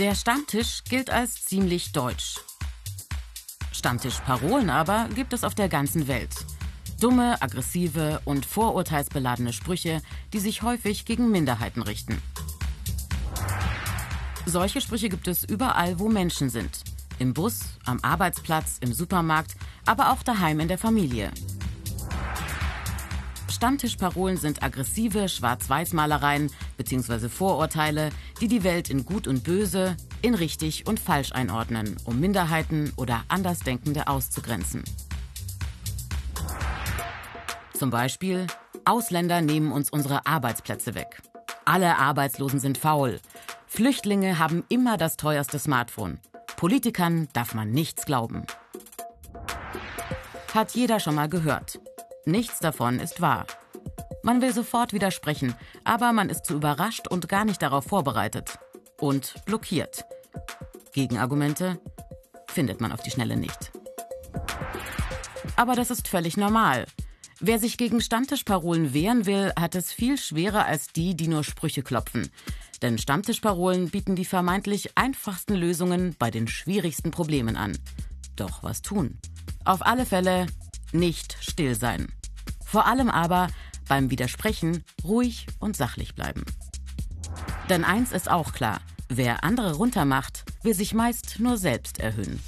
Der Stammtisch gilt als ziemlich deutsch. Stammtischparolen aber gibt es auf der ganzen Welt. Dumme, aggressive und vorurteilsbeladene Sprüche, die sich häufig gegen Minderheiten richten. Solche Sprüche gibt es überall, wo Menschen sind. Im Bus, am Arbeitsplatz, im Supermarkt, aber auch daheim in der Familie. Stammtischparolen sind aggressive Schwarz-Weiß-Malereien bzw. Vorurteile, die die Welt in Gut und Böse, in richtig und falsch einordnen, um Minderheiten oder Andersdenkende auszugrenzen. Zum Beispiel, Ausländer nehmen uns unsere Arbeitsplätze weg. Alle Arbeitslosen sind faul. Flüchtlinge haben immer das teuerste Smartphone. Politikern darf man nichts glauben. Hat jeder schon mal gehört. Nichts davon ist wahr. Man will sofort widersprechen, aber man ist zu überrascht und gar nicht darauf vorbereitet. Und blockiert. Gegenargumente findet man auf die Schnelle nicht. Aber das ist völlig normal. Wer sich gegen Stammtischparolen wehren will, hat es viel schwerer als die, die nur Sprüche klopfen. Denn Stammtischparolen bieten die vermeintlich einfachsten Lösungen bei den schwierigsten Problemen an. Doch was tun? Auf alle Fälle nicht still sein. Vor allem aber beim Widersprechen ruhig und sachlich bleiben. Denn eins ist auch klar, wer andere runtermacht, will sich meist nur selbst erhöhen.